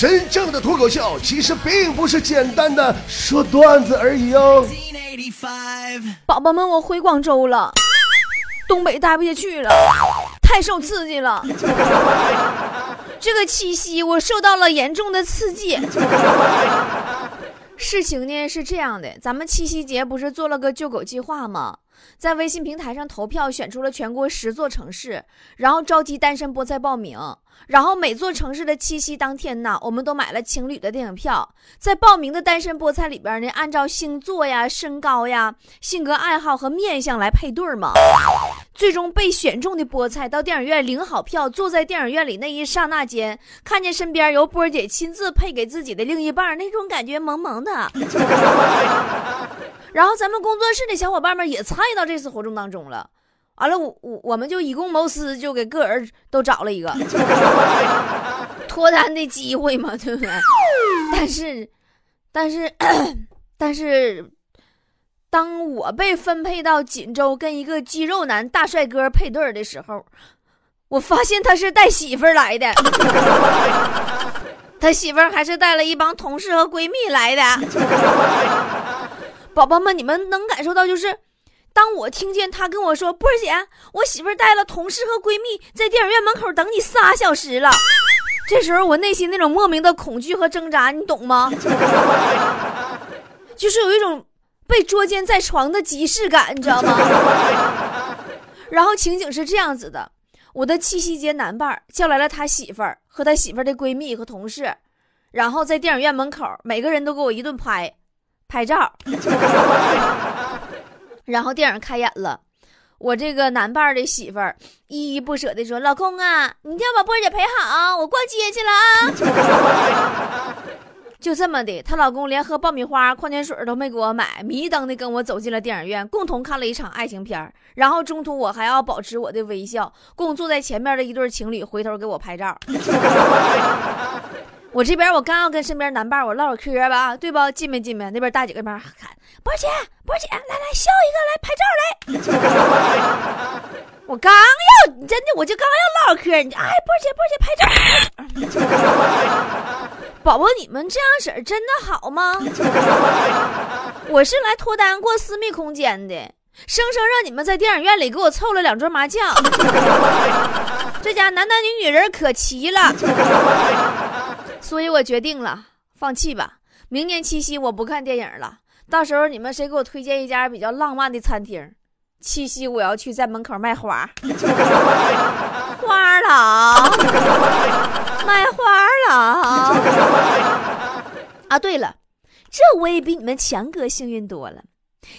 真正的脱口秀其实并不是简单的说段子而已哦。宝宝们，我回广州了，东北待不下去了，太受刺激了。这个七夕我受到了严重的刺激。事情呢是这样的，咱们七夕节不是做了个救狗计划吗？在微信平台上投票，选出了全国十座城市，然后召集单身菠菜报名。然后每座城市的七夕当天呢，我们都买了情侣的电影票。在报名的单身菠菜里边呢，按照星座呀、身高呀、性格爱好和面相来配对嘛。最终被选中的菠菜到电影院领好票，坐在电影院里那一刹那间，看见身边由波姐亲自配给自己的另一半，那种感觉萌萌的。然后咱们工作室的小伙伴们也参与到这次活动当中了。完了，我我我们就以公谋私，就给个人都找了一个 脱单的机会嘛，对不对？但是，但是，但是，当我被分配到锦州跟一个肌肉男大帅哥配对的时候，我发现他是带媳妇来的，他媳妇还是带了一帮同事和闺蜜来的。宝宝们，你们能感受到就是。当我听见他跟我说：“波儿姐，我媳妇带了同事和闺蜜在电影院门口等你仨小时了。” 这时候我内心那种莫名的恐惧和挣扎，你懂吗？就是有一种被捉奸在床的即视感，你知道吗？然后情景是这样子的：我的七夕节男伴叫来了他媳妇儿和他媳妇儿的闺蜜和同事，然后在电影院门口，每个人都给我一顿拍拍照。然后电影开演了，我这个男伴的媳妇儿依依不舍地说：“老公啊，你一定要把波姐陪好，我逛街去了啊。”就这么的，她老公连喝爆米花、矿泉水都没给我买，迷瞪的跟我走进了电影院，共同看了一场爱情片然后中途我还要保持我的微笑，供坐在前面的一对情侣回头给我拍照。我这边我刚要跟身边男伴我唠会嗑吧，对不？进没进没？那边大姐跟那边喊：“波姐，波姐，来来笑一个，来拍照来。”我刚要真的，我就刚要唠嗑，你哎，波姐，波姐拍照。宝宝，你们这样式儿真的好吗？我是来脱单过私密空间的，生生让你们在电影院里给我凑了两桌麻将。这家男男女女人可齐了。所以我决定了，放弃吧。明年七夕我不看电影了。到时候你们谁给我推荐一家比较浪漫的餐厅？七夕我要去在门口卖花，花郎，卖花郎。啊，对了，这我也比你们强哥幸运多了。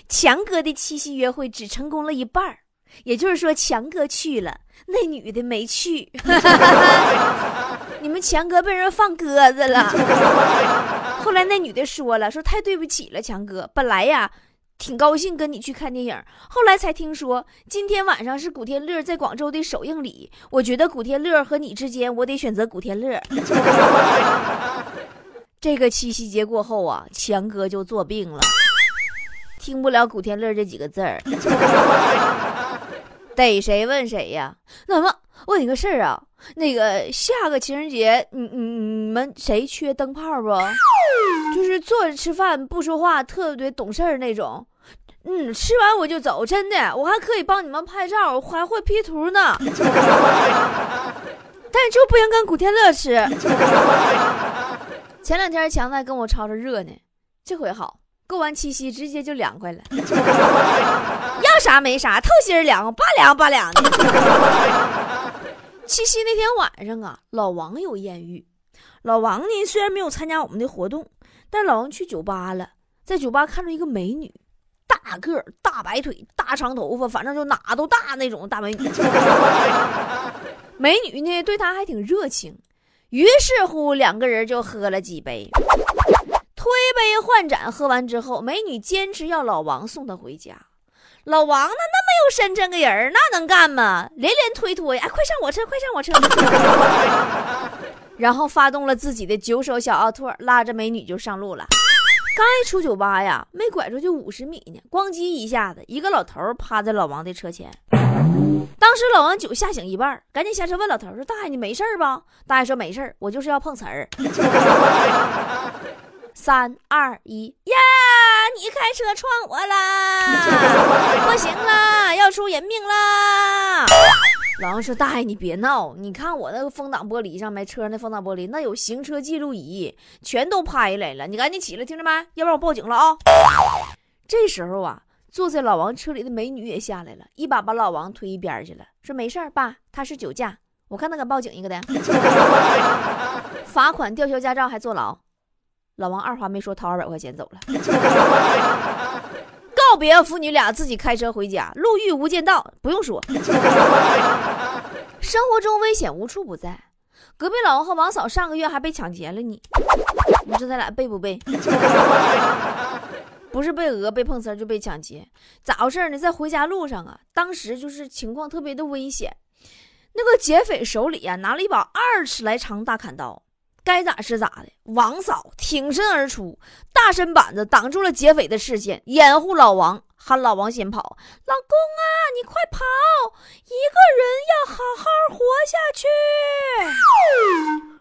强哥的七夕约会只成功了一半也就是说强哥去了，那女的没去。你们强哥被人放鸽子了。后来那女的说了，说太对不起了，强哥。本来呀，挺高兴跟你去看电影，后来才听说今天晚上是古天乐在广州的首映礼。我觉得古天乐和你之间，我得选择古天乐。这个七夕节过后啊，强哥就做病了，听不了古天乐这几个字儿，逮谁问谁呀？那么。问你个事儿啊，那个下个情人节，你你你们谁缺灯泡不？就是坐着吃饭不说话，特别懂事儿那种。嗯，吃完我就走，真的，我还可以帮你们拍照，我还会 P 图呢。但是就不想跟古天乐吃。前两天强子还跟我吵吵热呢，这回好，过完七夕直接就凉快了。要啥没啥，透心凉，拔凉拔凉的。七夕那天晚上啊，老王有艳遇。老王呢，虽然没有参加我们的活动，但老王去酒吧了，在酒吧看到一个美女，大个大白腿、大长头发，反正就哪都大那种大美女。美女呢，对他还挺热情。于是乎，两个人就喝了几杯，推杯换盏。喝完之后，美女坚持要老王送她回家。老王呢？那么有身，这个人儿那能干吗？连连推脱呀！快上我车，快上我车！然后发动了自己的九手小奥拓，拉着美女就上路了。刚一出酒吧呀，没拐出去五十米呢，咣叽一下子，一个老头趴在老王的车前。当时老王酒吓醒一半，赶紧下车问老头说：“大爷，你没事吧？”大爷说：“没事我就是要碰瓷儿。” 三二一，呀！你开车撞我啦！不行啦，要出人命啦！老王说：“大爷，你别闹，你看我那个风挡玻璃上没，车上那风挡玻璃那有行车记录仪，全都拍来了。你赶紧起来，听着没？要不然我报警了啊！”这时候啊，坐在老王车里的美女也下来了，一把把老王推一边去了，说：“没事儿，爸，他是酒驾，我看他敢报警一个的，罚款、吊销驾照还坐牢。”老王二话没说，掏二百块钱走了。告别父女俩，自己开车回家。路遇无间道，不用说。生活中危险无处不在。隔壁老王和王嫂上个月还被抢劫了呢。你说他俩背不背？不是被讹、被碰瓷，就被抢劫。咋回事呢？在回家路上啊，当时就是情况特别的危险。那个劫匪手里啊，拿了一把二尺来长大砍刀。该咋是咋的，王嫂挺身而出，大身板子挡住了劫匪的视线，掩护老王，喊老王先跑。老公啊，你快跑！一个人要好好活下去。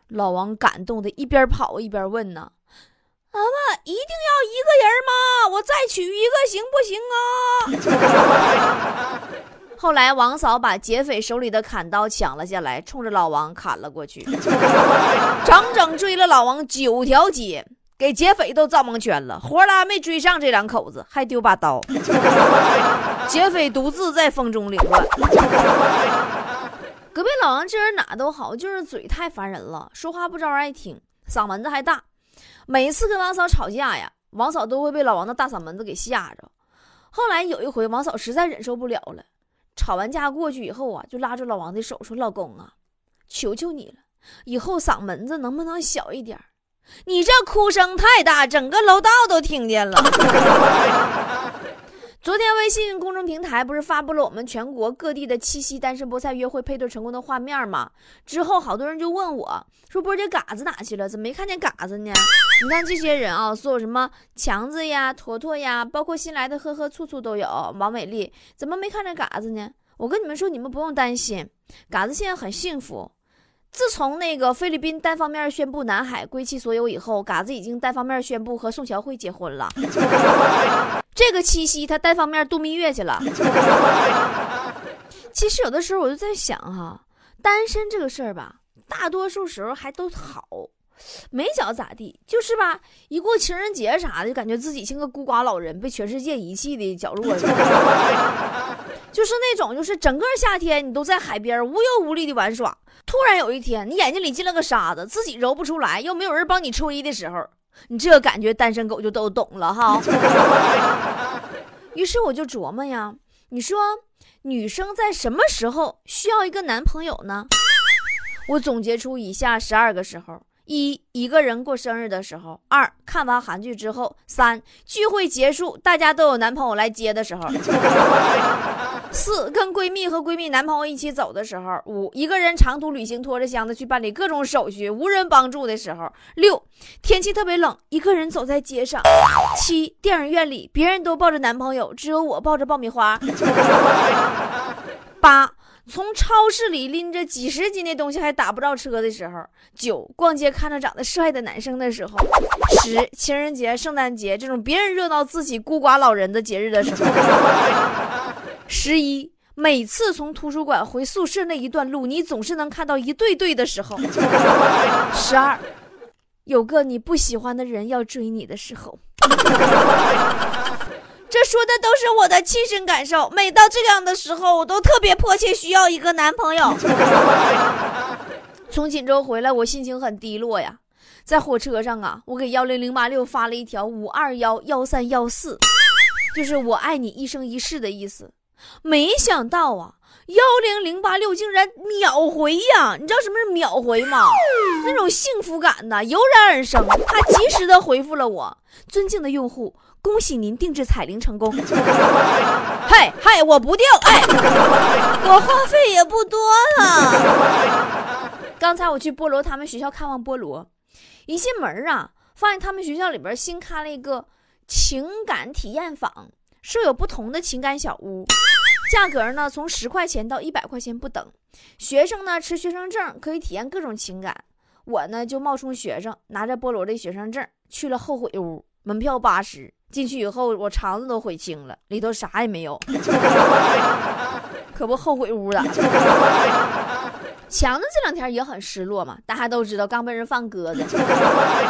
老王感动的一边跑一边问呢：“妈妈，一定要一个人吗？我再娶一个行不行啊？” 后来，王嫂把劫匪手里的砍刀抢了下来，冲着老王砍了过去，整整追了老王九条街，给劫匪都造蒙圈了。活拉没追上这两口子，还丢把刀。劫匪独自在风中凌乱。隔壁老王这人哪都好，就是嘴太烦人了，说话不招人爱听，嗓门子还大。每次跟王嫂吵架呀，王嫂都会被老王的大嗓门子给吓着。后来有一回，王嫂实在忍受不了了。吵完架过去以后啊，就拉着老王的手说：“老公啊，求求你了，以后嗓门子能不能小一点你这哭声太大，整个楼道都听见了。”昨天微信公众平台不是发布了我们全国各地的七夕单身菠菜约会配对成功的画面吗？之后好多人就问我说：“波姐，嘎子哪去了？怎么没看见嘎子呢？”你看这些人啊，所有什么强子呀、坨坨呀，包括新来的呵呵醋醋都有。王美丽怎么没看见嘎子呢？我跟你们说，你们不用担心，嘎子现在很幸福。自从那个菲律宾单方面宣布南海归其所有以后，嘎子已经单方面宣布和宋乔慧结婚了。这个七夕他单方面度蜜月去了。其实有的时候我就在想哈，单身这个事儿吧，大多数时候还都好，没觉咋地，就是吧，一过情人节啥的，就感觉自己像个孤寡老人，被全世界遗弃的角落。就是那种，就是整个夏天你都在海边无忧无虑的玩耍，突然有一天你眼睛里进了个沙子，自己揉不出来，又没有人帮你吹的时候，你这感觉单身狗就都懂了哈。于是我就琢磨呀，你说女生在什么时候需要一个男朋友呢？我总结出以下十二个时候。一一个人过生日的时候，二看完韩剧之后，三聚会结束大家都有男朋友来接的时候，四跟闺蜜和闺蜜男朋友一起走的时候，五一个人长途旅行拖着箱子去办理各种手续无人帮助的时候，六天气特别冷一个人走在街上，七电影院里别人都抱着男朋友，只有我抱着爆米花，八。从超市里拎着几十斤的东西还打不着车的时候，九逛街看着长得帅的男生的时候，十情人节、圣诞节这种别人热闹自己孤寡老人的节日的时候，十一每次从图书馆回宿舍那一段路，你总是能看到一对对的时候，十二有个你不喜欢的人要追你的时候。这说的都是我的亲身感受。每到这样的时候，我都特别迫切需要一个男朋友。从锦州回来，我心情很低落呀。在火车上啊，我给幺零零八六发了一条五二幺幺三幺四，就是我爱你一生一世的意思。没想到啊，幺零零八六竟然秒回呀！你知道什么是秒回吗？那种幸福感呐，油然而生。他及时的回复了我，尊敬的用户。恭喜您定制彩铃成功！嗨嗨，我不定，哎，我话费也不多了。刚才我去菠萝他们学校看望菠萝，一进门啊，发现他们学校里边新开了一个情感体验坊，设有不同的情感小屋。价格呢从十块钱到一百块钱不等。学生呢持学生证可以体验各种情感。我呢就冒充学生，拿着菠萝的学生证去了后悔屋，门票八十。进去以后，我肠子都悔青了，里头啥也没有，可不后悔屋了。强子这两天也很失落嘛，大家都知道刚被人放鸽子。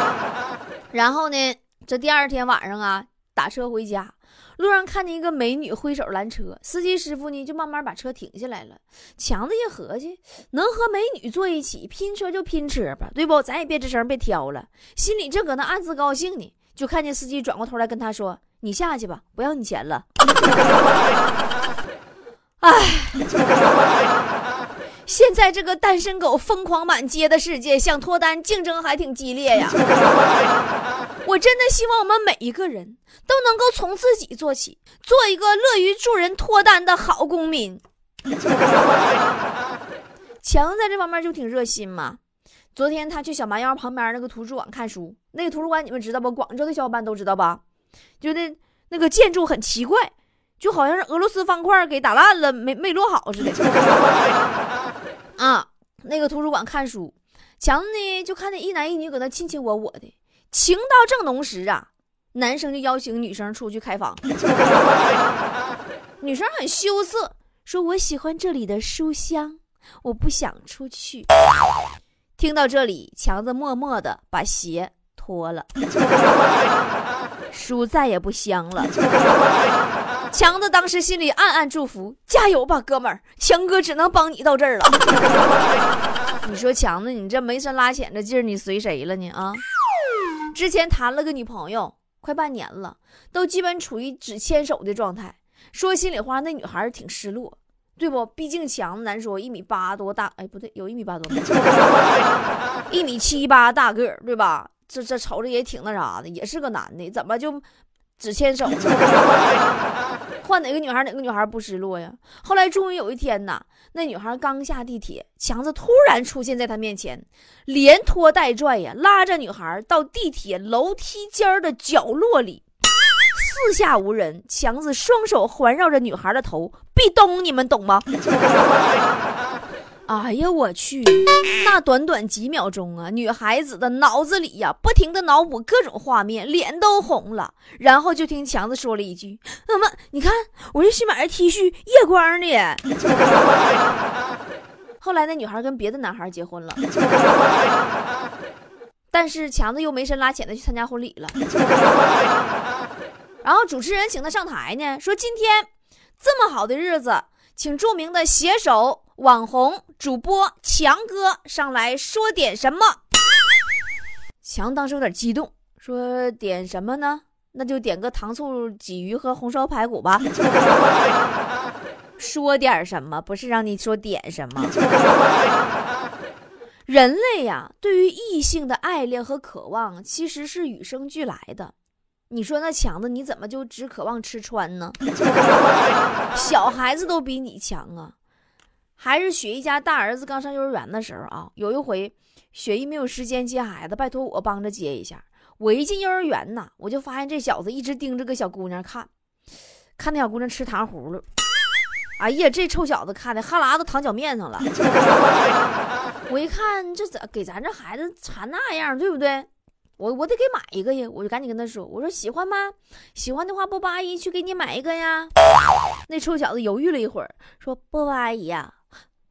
然后呢，这第二天晚上啊，打车回家，路上看见一个美女挥手拦车，司机师傅呢就慢慢把车停下来了。强子一合计，能和美女坐一起拼车就拼车吧，对不？咱也别吱声，别挑了，心里正搁那暗自高兴呢。就看见司机转过头来跟他说：“你下去吧，不要你钱了。” 哎，现在这个单身狗疯狂满街的世界，想脱单竞争还挺激烈呀。我真的希望我们每一个人都能够从自己做起，做一个乐于助人脱单的好公民。强在这方面就挺热心嘛。昨天他去小蛮腰旁边那个图书馆看书，那个图书馆你们知道不？广州的小伙伴都知道吧？就那那个建筑很奇怪，就好像是俄罗斯方块给打烂了，没没落好似的。啊，那个图书馆看书，强子呢就看见一男一女搁那卿卿我我的，情到正浓时啊，男生就邀请女生出去开房，女生很羞涩，说我喜欢这里的书香，我不想出去。听到这里，强子默默的把鞋脱了，书再也不香了。强子当时心里暗暗祝福：加油吧，哥们儿！强哥只能帮你到这儿了。你说强子，你这没深拉浅的劲儿，你随谁了呢？啊！之前谈了个女朋友，快半年了，都基本处于只牵手的状态。说心里话，那女孩挺失落。对不？毕竟强难说，一米八多大，哎，不对，有一米八多，一米七八大个，对吧？这这瞅着也挺那啥的，也是个男的，怎么就只牵手？换哪个女孩，哪个女孩不失落呀？后来终于有一天呐，那女孩刚下地铁，强子突然出现在她面前，连拖带拽呀，拉着女孩到地铁楼梯间的角落里。四下无人，强子双手环绕着女孩的头，壁咚，你们懂吗？哎呀，我去！那短短几秒钟啊，女孩子的脑子里呀，不停的脑补各种画面，脸都红了。然后就听强子说了一句：“怎么，你看，我这新买的 T 恤，夜光的。”后来那女孩跟别的男孩结婚了，但是强子又没深拉浅的去参加婚礼了。然后主持人请他上台呢，说今天这么好的日子，请著名的写手、网红、主播强哥上来说点什么。强当时有点激动，说点什么呢？那就点个糖醋鲫鱼和红烧排骨吧。说点什么？不是让你说点什么。人类呀，对于异性的爱恋和渴望，其实是与生俱来的。你说那强子你怎么就只渴望吃穿呢？小孩子都比你强啊！还是雪姨家大儿子刚上幼儿园的时候啊，有一回雪姨没有时间接孩子，拜托我帮着接一下。我一进幼儿园呐，我就发现这小子一直盯着个小姑娘看，看那小姑娘吃糖葫芦。哎呀，这臭小子看的哈喇子淌脚面上了。我一看这咋给咱这孩子馋那样，对不对？我我得给买一个呀！我就赶紧跟他说：“我说喜欢吗？喜欢的话，波波阿姨去给你买一个呀。”那臭小子犹豫了一会儿，说：“波波阿姨呀，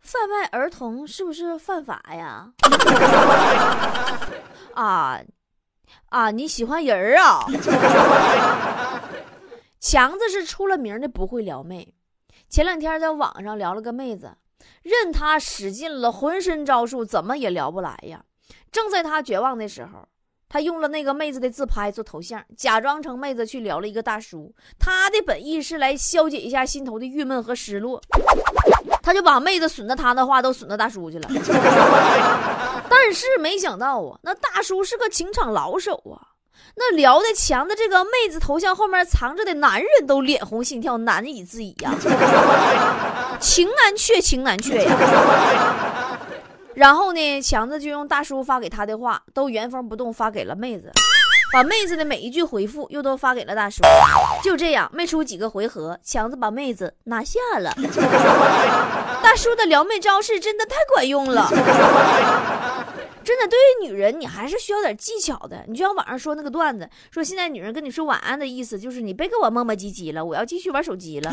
贩卖儿童是不是犯法呀？” 啊啊！你喜欢人儿啊？强子是出了名的不会撩妹。前两天在网上聊了个妹子，任他使尽了浑身招数，怎么也聊不来呀。正在他绝望的时候。他用了那个妹子的自拍做头像，假装成妹子去聊了一个大叔。他的本意是来消解一下心头的郁闷和失落，他就把妹子损的他的话都损到大叔去了。但是没想到啊，那大叔是个情场老手啊，那聊的强的这个妹子头像后面藏着的男人都脸红心跳，难以自已呀，情难却，情难却呀。然后呢，强子就用大叔发给他的话都原封不动发给了妹子。把妹子的每一句回复又都发给了大叔。就这样，没出几个回合，强子把妹子拿下了。大叔的撩妹招式真的太管用了。真的，对于女人，你还是需要点技巧的。你就像网上说那个段子，说现在女人跟你说晚安的意思就是你别给我磨磨唧唧了，我要继续玩手机了。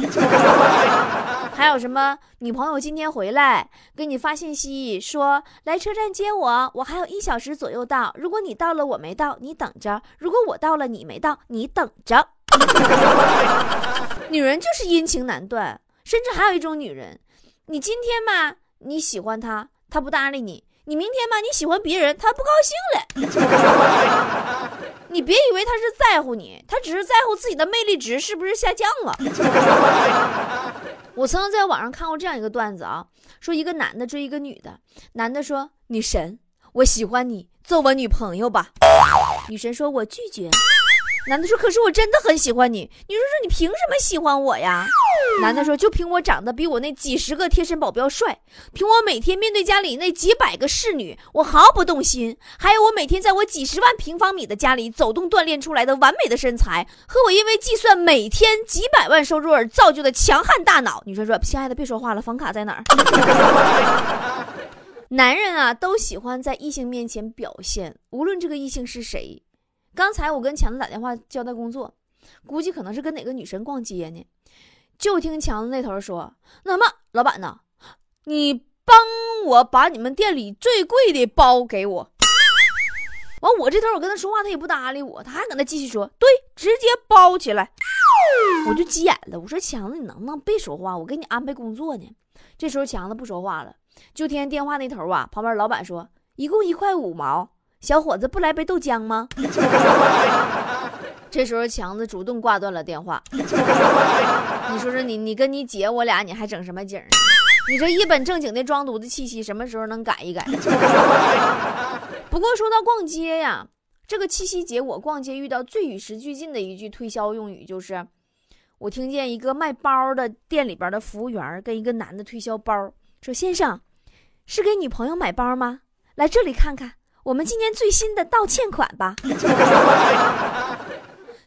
还有什么女朋友今天回来给你发信息说来车站接我，我还有一小时左右到。如果你到了我没到，你等着；如果我到了你没到，你等着。女人就是阴晴难断，甚至还有一种女人，你今天嘛你喜欢她，她不搭理你。你明天吧，你喜欢别人，他不高兴了。你别以为他是在乎你，他只是在乎自己的魅力值是不是下降了。我曾经在网上看过这样一个段子啊，说一个男的追一个女的，男的说：“女神，我喜欢你，做我女朋友吧。”女神说：“我拒绝。”男的说：“可是我真的很喜欢你。”女生说：“你凭什么喜欢我呀？” 男的说：“就凭我长得比我那几十个贴身保镖帅，凭我每天面对家里那几百个侍女，我毫不动心。还有我每天在我几十万平方米的家里走动锻炼出来的完美的身材，和我因为计算每天几百万收入而造就的强悍大脑。”女生说：“亲爱的，别说话了，房卡在哪儿？” 男人啊，都喜欢在异性面前表现，无论这个异性是谁。刚才我跟强子打电话交代工作，估计可能是跟哪个女神逛街呢。就听强子那头说：“那么老板呢？你帮我把你们店里最贵的包给我。”完，我这头我跟他说话，他也不搭理我，他还搁那继续说：“对，直接包起来。”我就急眼了，我说：“强子，你能不能别说话？我给你安排工作呢。”这时候强子不说话了，就听电话那头啊，旁边老板说：“一共一块五毛。”小伙子不来杯豆浆吗？这时候强子主动挂断了电话。你说说你，你跟你姐我俩，你还整什么景？你这一本正经的装犊子气息，什么时候能改一改？不过说到逛街呀，这个七夕节我逛街遇到最与时俱进的一句推销用语就是，我听见一个卖包的店里边的服务员跟一个男的推销包，说：“先生，是给女朋友买包吗？来这里看看。”我们今年最新的道歉款吧。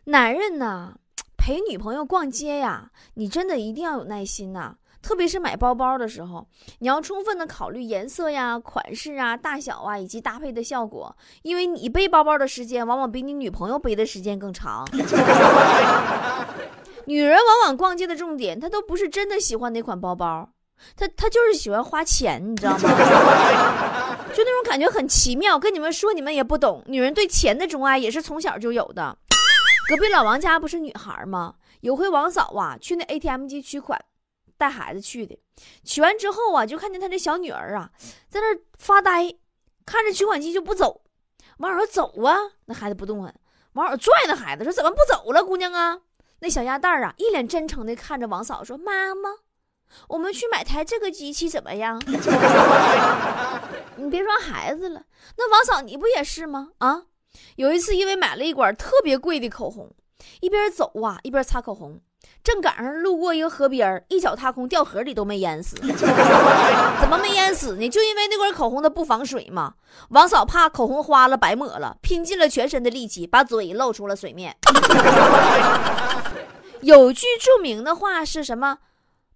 男人呢，陪女朋友逛街呀，你真的一定要有耐心呐。特别是买包包的时候，你要充分的考虑颜色呀、款式啊、大小啊以及搭配的效果，因为你背包包的时间往往比你女朋友背的时间更长。女人往往逛街的重点，她都不是真的喜欢哪款包包。她她就是喜欢花钱，你知道吗？就那种感觉很奇妙。跟你们说，你们也不懂。女人对钱的钟爱也是从小就有的。隔壁老王家不是女孩吗？有回王嫂啊去那 ATM 机取款，带孩子去的。取完之后啊，就看见他这小女儿啊在那发呆，看着取款机就不走。王嫂说：“走啊！”那孩子不动弹。王嫂拽那孩子说：“怎么不走了，姑娘啊？”那小鸭蛋啊一脸真诚的看着王嫂说：“妈妈。”我们去买台这个机器怎么样？你别说孩子了，那王嫂你不也是吗？啊，有一次因为买了一管特别贵的口红，一边走啊一边擦口红，正赶上路过一个河边，一脚踏空掉河里都没淹死。怎么没淹死呢？就因为那管口红它不防水嘛。王嫂怕口红花了白抹了，拼尽了全身的力气把嘴露出了水面。有句著名的话是什么？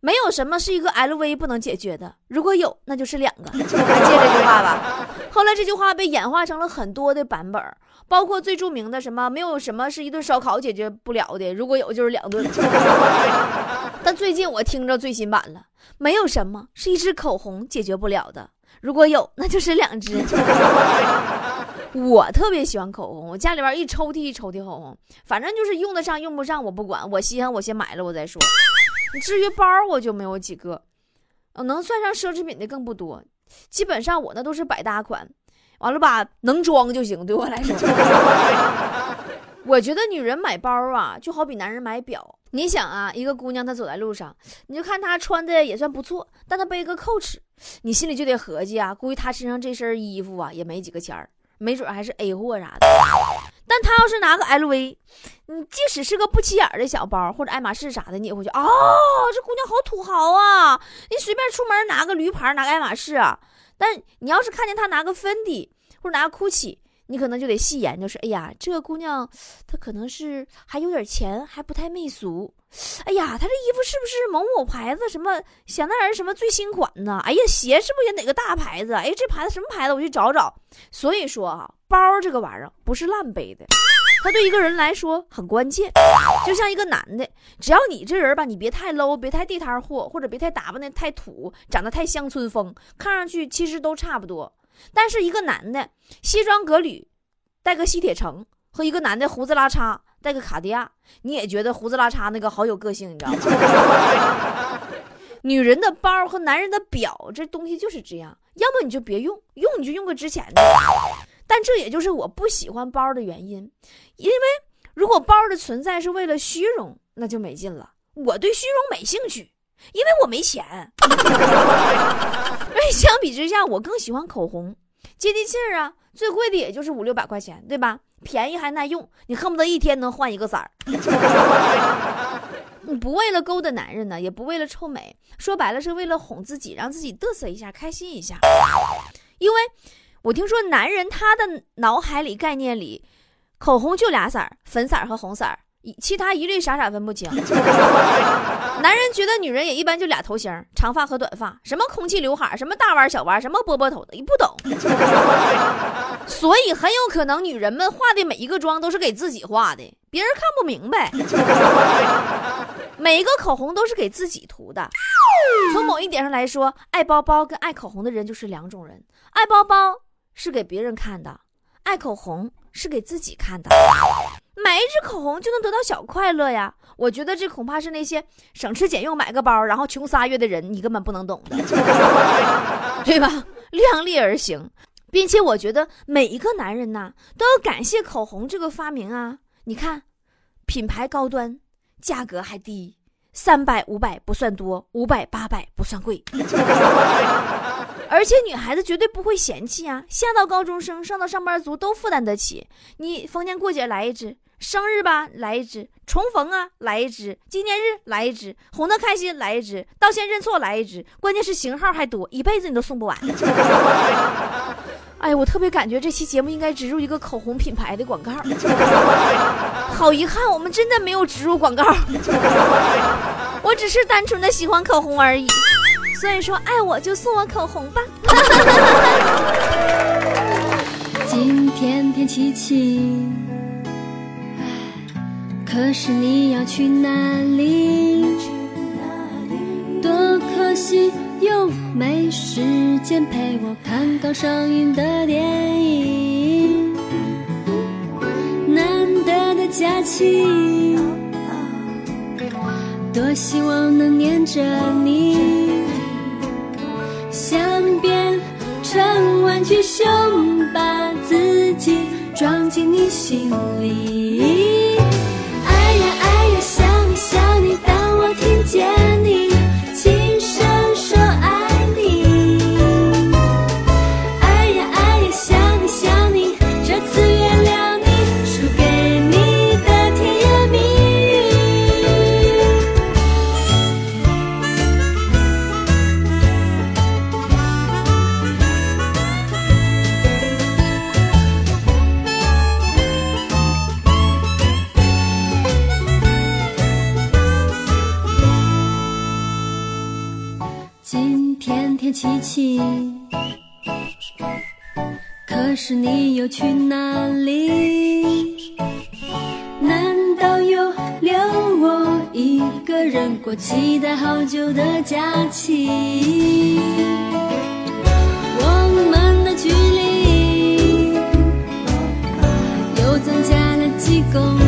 没有什么是一个 LV 不能解决的，如果有，那就是两个。还记这句话吧？后来这句话被演化成了很多的版本，包括最著名的什么“没有什么是一顿烧烤解决不了的，如果有就是两顿”。但最近我听着最新版了，“没有什么是一支口红解决不了的，如果有那就是两支”。我特别喜欢口红，我家里边一抽屉一抽屉口红，反正就是用得上用不上我不管，我稀罕我先买了我再说。至于包，我就没有几个，能算上奢侈品的更不多。基本上我那都是百搭款，完了吧，能装就行。对我来说，我觉得女人买包啊，就好比男人买表。你想啊，一个姑娘她走在路上，你就看她穿的也算不错，但她背个 Coach，你心里就得合计啊，估计她身上这身衣服啊也没几个钱儿，没准还是 A 货啥的。但他要是拿个 LV，你即使是个不起眼的小包或者爱马仕啥的，你也会觉得哦，这姑娘好土豪啊！你随便出门拿个驴牌，拿个爱马仕啊。但你要是看见他拿个芬迪或者拿个 GUCCI，你可能就得细研究，说，哎呀，这个姑娘她可能是还有点钱，还不太媚俗。哎呀，她这衣服是不是某某牌子什么香奈儿什么最新款呢？哎呀，鞋是不是也哪个大牌子？哎，这牌子什么牌子？我去找找。所以说啊，包这个玩意儿不是烂背的。它对一个人来说很关键，就像一个男的，只要你这人吧，你别太 low，别太地摊货，或者别太打扮的太土，长得太乡村风，看上去其实都差不多。但是一个男的西装革履，带个西铁城，和一个男的胡子拉碴，带个卡地亚，你也觉得胡子拉碴那个好有个性，你知道吗？女人的包和男人的表这东西就是这样，要么你就别用，用你就用个值钱的。但这也就是我不喜欢包的原因，因为如果包的存在是为了虚荣，那就没劲了。我对虚荣没兴趣，因为我没钱。所以相比之下，我更喜欢口红，接地气儿啊。最贵的也就是五六百块钱，对吧？便宜还耐用，你恨不得一天能换一个色儿。你不为了勾搭男人呢，也不为了臭美，说白了是为了哄自己，让自己嘚瑟一下，开心一下，因为。我听说男人他的脑海里概念里，口红就俩色儿，粉色和红色儿，其他一律傻傻分不清。男人觉得女人也一般就俩头型，长发和短发，什么空气刘海，什么大弯小弯，什么波波头的，你不懂。所以很有可能女人们化的每一个妆都是给自己化的，别人看不明白。每一个口红都是给自己涂的。从某一点上来说，爱包包跟爱口红的人就是两种人，爱包包。是给别人看的，爱口红是给自己看的，买一支口红就能得到小快乐呀！我觉得这恐怕是那些省吃俭用买个包，然后穷仨月的人，你根本不能懂的，对吧？量力而行，并且我觉得每一个男人呐，都要感谢口红这个发明啊！你看，品牌高端，价格还低，三百五百不算多，五百八百不算贵。而且女孩子绝对不会嫌弃啊，下到高中生，上到上班族都负担得起。你逢年过节来一支，生日吧来一支，重逢啊来一支，纪念日来一支，哄她开心来一支，道歉认错来一支，关键是型号还多，一辈子你都送不完。哎，我特别感觉这期节目应该植入一个口红品牌的广告。好遗憾，我们真的没有植入广告。我只是单纯的喜欢口红而已。所以说，爱我就送我口红吧。今天天气晴，可是你要去哪里？多可惜，又没时间陪我看刚上映的电影。难得的假期，多希望能黏着你。只想，把自己装进你心里。琪琪，可是你又去哪里？难道又留我一个人过期待好久的假期？我们的距离又增加了几公里？